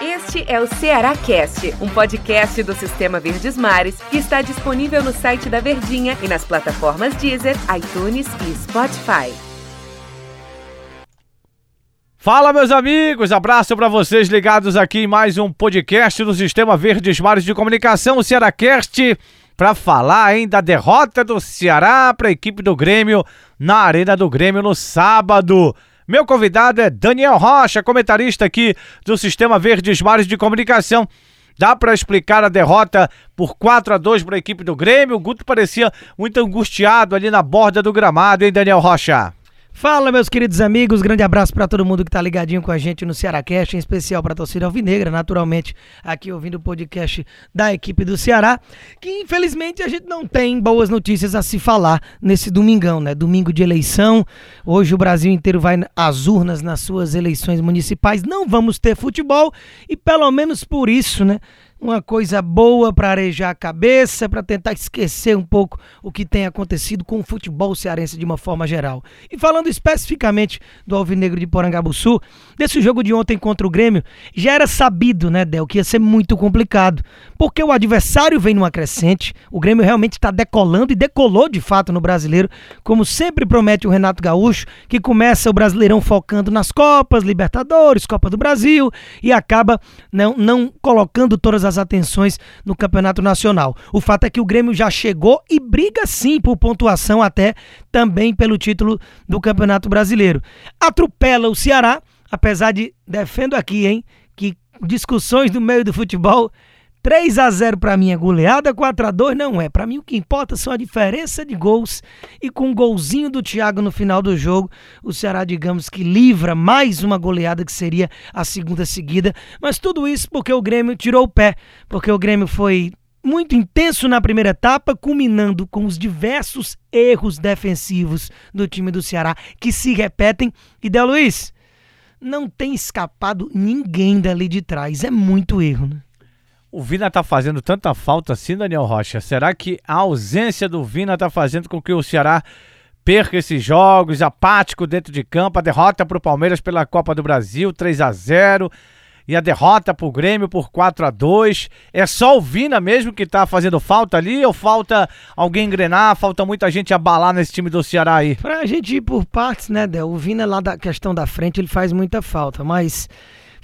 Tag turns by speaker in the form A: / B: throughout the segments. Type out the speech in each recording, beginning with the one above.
A: Este é o Ceará Cast, um podcast do Sistema Verdes Mares que está disponível no site da Verdinha e nas plataformas Deezer, iTunes e Spotify.
B: Fala, meus amigos! Abraço para vocês ligados aqui em mais um podcast do Sistema Verdes Mares de Comunicação, o para falar ainda da derrota do Ceará para a equipe do Grêmio na Arena do Grêmio no sábado. Meu convidado é Daniel Rocha, comentarista aqui do Sistema Verdes Mares de Comunicação. Dá para explicar a derrota por 4 a 2 para a equipe do Grêmio? O Guto parecia muito angustiado ali na borda do gramado, hein, Daniel Rocha?
C: Fala, meus queridos amigos, grande abraço para todo mundo que tá ligadinho com a gente no Cearacast, em especial para a torcida alvinegra, naturalmente, aqui ouvindo o podcast da equipe do Ceará, que infelizmente a gente não tem boas notícias a se falar nesse domingão, né? Domingo de eleição. Hoje o Brasil inteiro vai às urnas nas suas eleições municipais. Não vamos ter futebol e pelo menos por isso, né? Uma coisa boa para arejar a cabeça, para tentar esquecer um pouco o que tem acontecido com o futebol cearense de uma forma geral. E falando especificamente do Alvinegro de Porangabuçu, desse jogo de ontem contra o Grêmio, já era sabido, né, Del, que ia ser muito complicado, porque o adversário vem numa crescente, o Grêmio realmente está decolando e decolou de fato no brasileiro, como sempre promete o Renato Gaúcho, que começa o Brasileirão focando nas Copas, Libertadores, Copa do Brasil e acaba não, não colocando todas as as atenções no Campeonato Nacional. O fato é que o Grêmio já chegou e briga sim por pontuação até também pelo título do Campeonato Brasileiro. Atropela o Ceará, apesar de defendo aqui, hein, que discussões no meio do futebol 3 a 0 para mim é goleada, 4 a 2 não é. Para mim o que importa são a diferença de gols e com um golzinho do Thiago no final do jogo, o Ceará, digamos que livra mais uma goleada que seria a segunda seguida, mas tudo isso porque o Grêmio tirou o pé, porque o Grêmio foi muito intenso na primeira etapa, culminando com os diversos erros defensivos do time do Ceará que se repetem. E Del Luiz, não tem escapado ninguém dali de trás, é muito erro, né?
B: O Vina tá fazendo tanta falta assim, Daniel Rocha. Será que a ausência do Vina tá fazendo com que o Ceará perca esses jogos, apático dentro de campo, a derrota para o Palmeiras pela Copa do Brasil, 3 a 0 e a derrota para o Grêmio por 4 a 2 É só o Vina mesmo que tá fazendo falta ali ou falta alguém engrenar, falta muita gente abalar nesse time do Ceará aí?
C: Pra gente ir por partes, né, Del? O Vina lá da questão da frente, ele faz muita falta, mas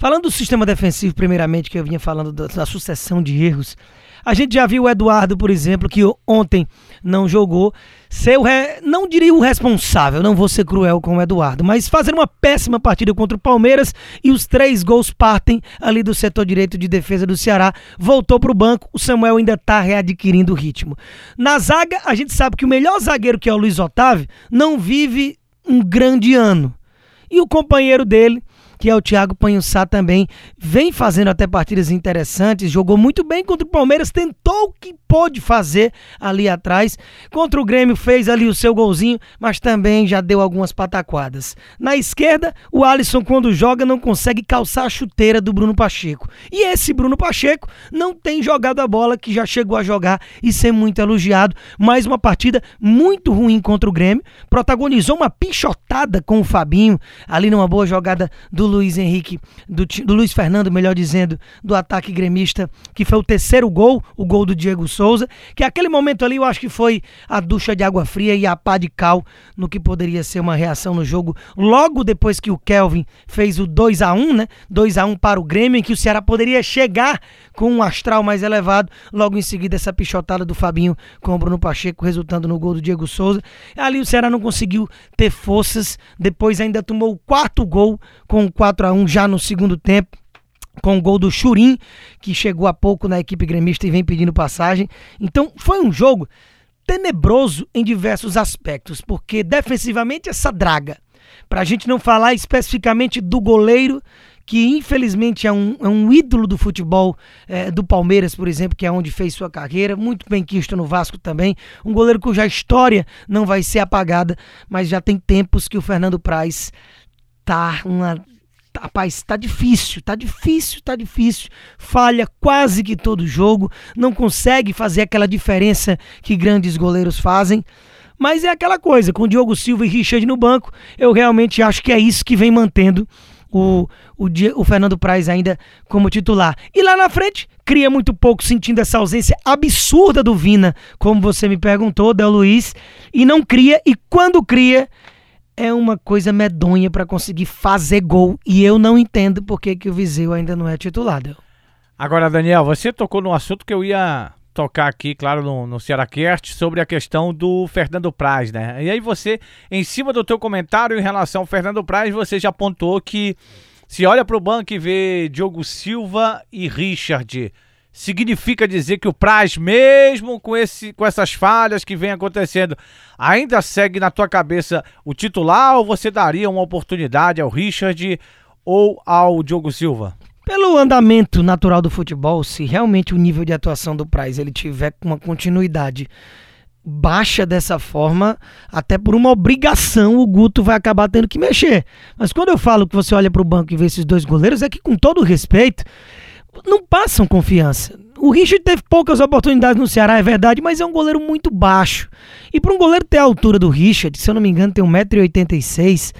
C: Falando do sistema defensivo, primeiramente, que eu vinha falando da, da sucessão de erros, a gente já viu o Eduardo, por exemplo, que ontem não jogou, ser o re... não diria o responsável, não vou ser cruel com o Eduardo, mas fazer uma péssima partida contra o Palmeiras e os três gols partem ali do setor direito de defesa do Ceará. Voltou para o banco, o Samuel ainda está readquirindo o ritmo. Na zaga, a gente sabe que o melhor zagueiro, que é o Luiz Otávio, não vive um grande ano. E o companheiro dele, que é o Thiago Panhussá também, vem fazendo até partidas interessantes, jogou muito bem contra o Palmeiras, tentou que pôde fazer ali atrás. Contra o Grêmio fez ali o seu golzinho, mas também já deu algumas pataquadas. Na esquerda, o Alisson quando joga não consegue calçar a chuteira do Bruno Pacheco. E esse Bruno Pacheco não tem jogado a bola que já chegou a jogar e ser muito elogiado. Mais uma partida muito ruim contra o Grêmio, protagonizou uma pichotada com o Fabinho ali numa boa jogada do Luiz Henrique, do, do Luiz Fernando, melhor dizendo, do ataque gremista, que foi o terceiro gol, o gol do Diego Souza, que aquele momento ali eu acho que foi a ducha de água fria e a pá de cal no que poderia ser uma reação no jogo, logo depois que o Kelvin fez o 2 a 1 né? 2 a 1 para o Grêmio, em que o Ceará poderia chegar com um astral mais elevado, logo em seguida essa pichotada do Fabinho com o Bruno Pacheco, resultando no gol do Diego Souza. Ali o Ceará não conseguiu ter forças, depois ainda tomou o quarto gol com 4 a 1 já no segundo tempo com o gol do Churim, que chegou há pouco na equipe gremista e vem pedindo passagem. Então foi um jogo tenebroso em diversos aspectos, porque defensivamente essa draga. Para a gente não falar especificamente do goleiro, que infelizmente é um, é um ídolo do futebol é, do Palmeiras, por exemplo, que é onde fez sua carreira, muito bem quisto no Vasco também, um goleiro cuja história não vai ser apagada, mas já tem tempos que o Fernando Praz tá uma Rapaz, tá difícil, tá difícil, tá difícil. Falha quase que todo jogo, não consegue fazer aquela diferença que grandes goleiros fazem. Mas é aquela coisa, com Diogo Silva e Richard no banco, eu realmente acho que é isso que vem mantendo o, o, o Fernando Praz ainda como titular. E lá na frente, cria muito pouco, sentindo essa ausência absurda do Vina, como você me perguntou, Del Luiz, e não cria, e quando cria, é uma coisa medonha para conseguir fazer gol. E eu não entendo por que, que o Viseu ainda não é titular.
B: Agora, Daniel, você tocou no assunto que eu ia tocar aqui, claro, no, no Cearacast, sobre a questão do Fernando Praz, né? E aí você, em cima do teu comentário em relação ao Fernando Praz, você já apontou que se olha para o banco e vê Diogo Silva e Richard, significa dizer que o Praz, mesmo com, esse, com essas falhas que vem acontecendo, ainda segue na tua cabeça o titular ou você daria uma oportunidade ao Richard ou ao Diogo Silva?
C: Pelo andamento natural do futebol, se realmente o nível de atuação do Praz ele tiver uma continuidade baixa dessa forma, até por uma obrigação o Guto vai acabar tendo que mexer. Mas quando eu falo que você olha para o banco e vê esses dois goleiros, é que com todo respeito, não passam confiança. O Richard teve poucas oportunidades no Ceará, é verdade, mas é um goleiro muito baixo. E para um goleiro ter a altura do Richard, se eu não me engano, tem 1,86m,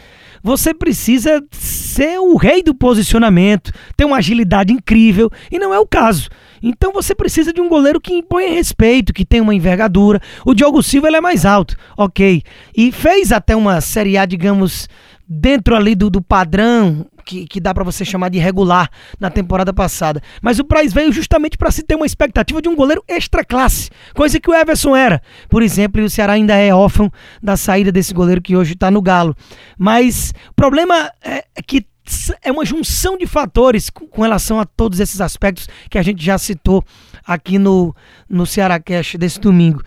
C: você precisa ser o rei do posicionamento, ter uma agilidade incrível, e não é o caso. Então você precisa de um goleiro que impõe respeito, que tem uma envergadura. O Diogo Silva é mais alto, ok. E fez até uma Série A, digamos, dentro ali do, do padrão que, que dá para você chamar de regular na temporada passada. Mas o Praz veio justamente para se ter uma expectativa de um goleiro extra classe, coisa que o Everson era. Por exemplo, e o Ceará ainda é órfão da saída desse goleiro que hoje está no Galo. Mas o problema é que é uma junção de fatores com relação a todos esses aspectos que a gente já citou aqui no, no Ceará Cash desse domingo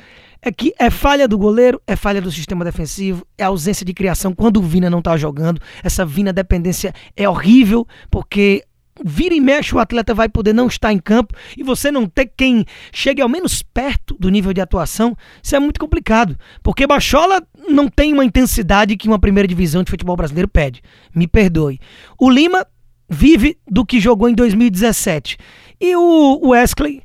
C: é que é falha do goleiro, é falha do sistema defensivo, é ausência de criação quando o Vina não tá jogando. Essa Vina dependência é horrível, porque vira e mexe o atleta vai poder não estar em campo e você não ter quem chegue ao menos perto do nível de atuação, isso é muito complicado. Porque Bachola não tem uma intensidade que uma primeira divisão de futebol brasileiro pede. Me perdoe. O Lima vive do que jogou em 2017. E o Wesley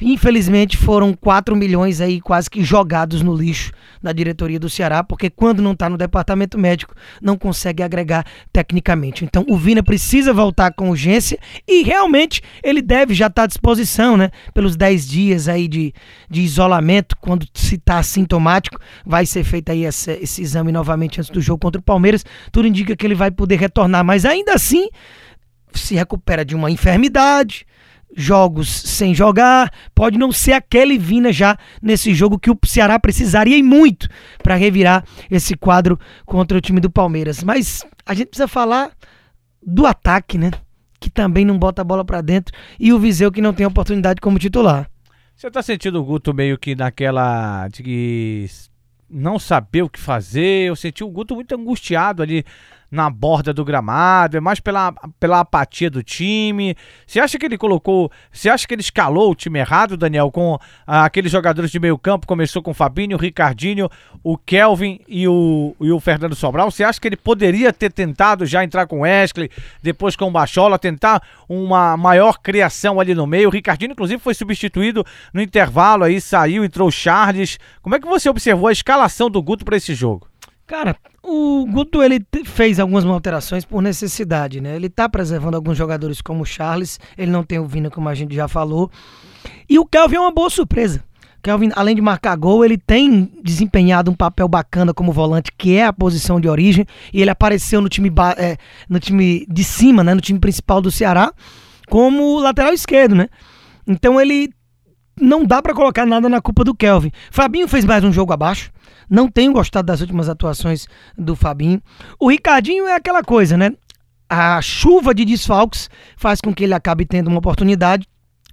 C: Infelizmente foram 4 milhões aí quase que jogados no lixo na diretoria do Ceará, porque quando não está no departamento médico não consegue agregar tecnicamente. Então o Vina precisa voltar com urgência e realmente ele deve já estar tá à disposição, né? Pelos 10 dias aí de, de isolamento, quando se está assintomático, vai ser feito aí esse, esse exame novamente antes do jogo contra o Palmeiras. Tudo indica que ele vai poder retornar, mas ainda assim se recupera de uma enfermidade jogos sem jogar, pode não ser aquele Vina já nesse jogo que o Ceará precisaria e muito para revirar esse quadro contra o time do Palmeiras. Mas a gente precisa falar do ataque, né? Que também não bota a bola para dentro e o Viseu que não tem oportunidade como titular.
B: Você tá sentindo o Guto meio que naquela de não saber o que fazer? Eu senti o Guto muito angustiado ali na borda do gramado, é mais pela, pela apatia do time. Você acha que ele colocou, você acha que ele escalou o time errado, Daniel, com ah, aqueles jogadores de meio campo, começou com o Fabinho, o Ricardinho, o Kelvin e o, e o Fernando Sobral? Você acha que ele poderia ter tentado já entrar com o Wesley, depois com o Bachola, tentar uma maior criação ali no meio? O Ricardinho, inclusive, foi substituído no intervalo aí, saiu, entrou o Charles. Como é que você observou a escalação do Guto para esse jogo?
C: Cara, o Guto ele fez algumas alterações por necessidade, né? Ele tá preservando alguns jogadores como o Charles, ele não tem o Vina, como a gente já falou. E o Kelvin é uma boa surpresa. Kelvin, além de marcar gol, ele tem desempenhado um papel bacana como volante, que é a posição de origem, e ele apareceu no time, é, no time de cima, né, no time principal do Ceará, como lateral esquerdo, né? Então ele não dá para colocar nada na culpa do Kelvin. Fabinho fez mais um jogo abaixo. Não tenho gostado das últimas atuações do Fabinho. O Ricardinho é aquela coisa, né? A chuva de desfalques faz com que ele acabe tendo uma oportunidade.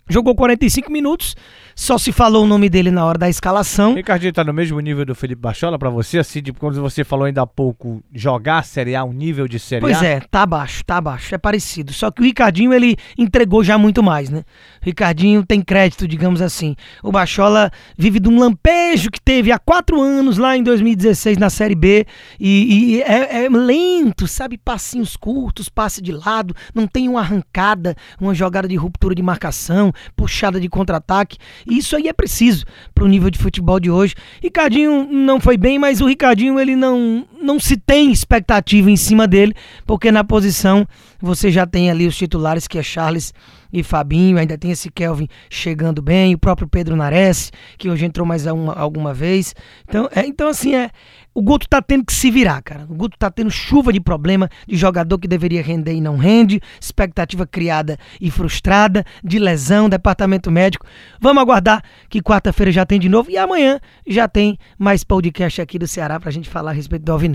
C: Jogou 45 minutos, só se falou o nome dele na hora da escalação.
B: O Ricardinho tá no mesmo nível do Felipe Bachola para você, assim, de quando você falou ainda há pouco, jogar Série A, um nível de Série
C: pois A? Pois é, tá abaixo, tá abaixo, é parecido. Só que o Ricardinho, ele entregou já muito mais, né? O Ricardinho tem crédito, digamos assim. O Bachola vive de um lampejo que teve há quatro anos lá em 2016 na Série B e, e é, é lento, sabe? Passinhos curtos, passe de lado, não tem uma arrancada, uma jogada de ruptura de marcação. Puxada de contra-ataque. Isso aí é preciso para o nível de futebol de hoje. Ricardinho não foi bem, mas o Ricardinho ele não, não se tem expectativa em cima dele, porque na posição você já tem ali os titulares que é Charles e Fabinho, ainda tem esse Kelvin chegando bem, o próprio Pedro Nares, que hoje entrou mais uma, alguma vez. Então, é, então assim, é, o Guto tá tendo que se virar, cara. O Guto tá tendo chuva de problema de jogador que deveria render e não rende, expectativa criada e frustrada, de lesão, departamento médico. Vamos aguardar que quarta-feira já tem de novo e amanhã já tem mais podcast aqui do Ceará pra gente falar a respeito do Alvinegro.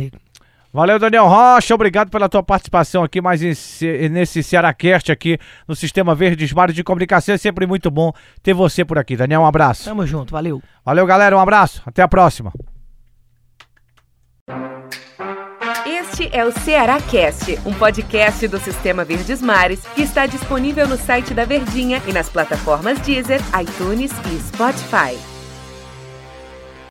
B: Valeu, Daniel Rocha. Obrigado pela tua participação aqui mais nesse Cearacast aqui no Sistema Verdes Mares de Comunicação. É sempre muito bom ter você por aqui. Daniel, um abraço.
C: Tamo junto, valeu.
B: Valeu, galera. Um abraço. Até a próxima.
A: Este é o Ceará Cast, um podcast do Sistema Verdes Mares que está disponível no site da Verdinha e nas plataformas Deezer, iTunes e Spotify.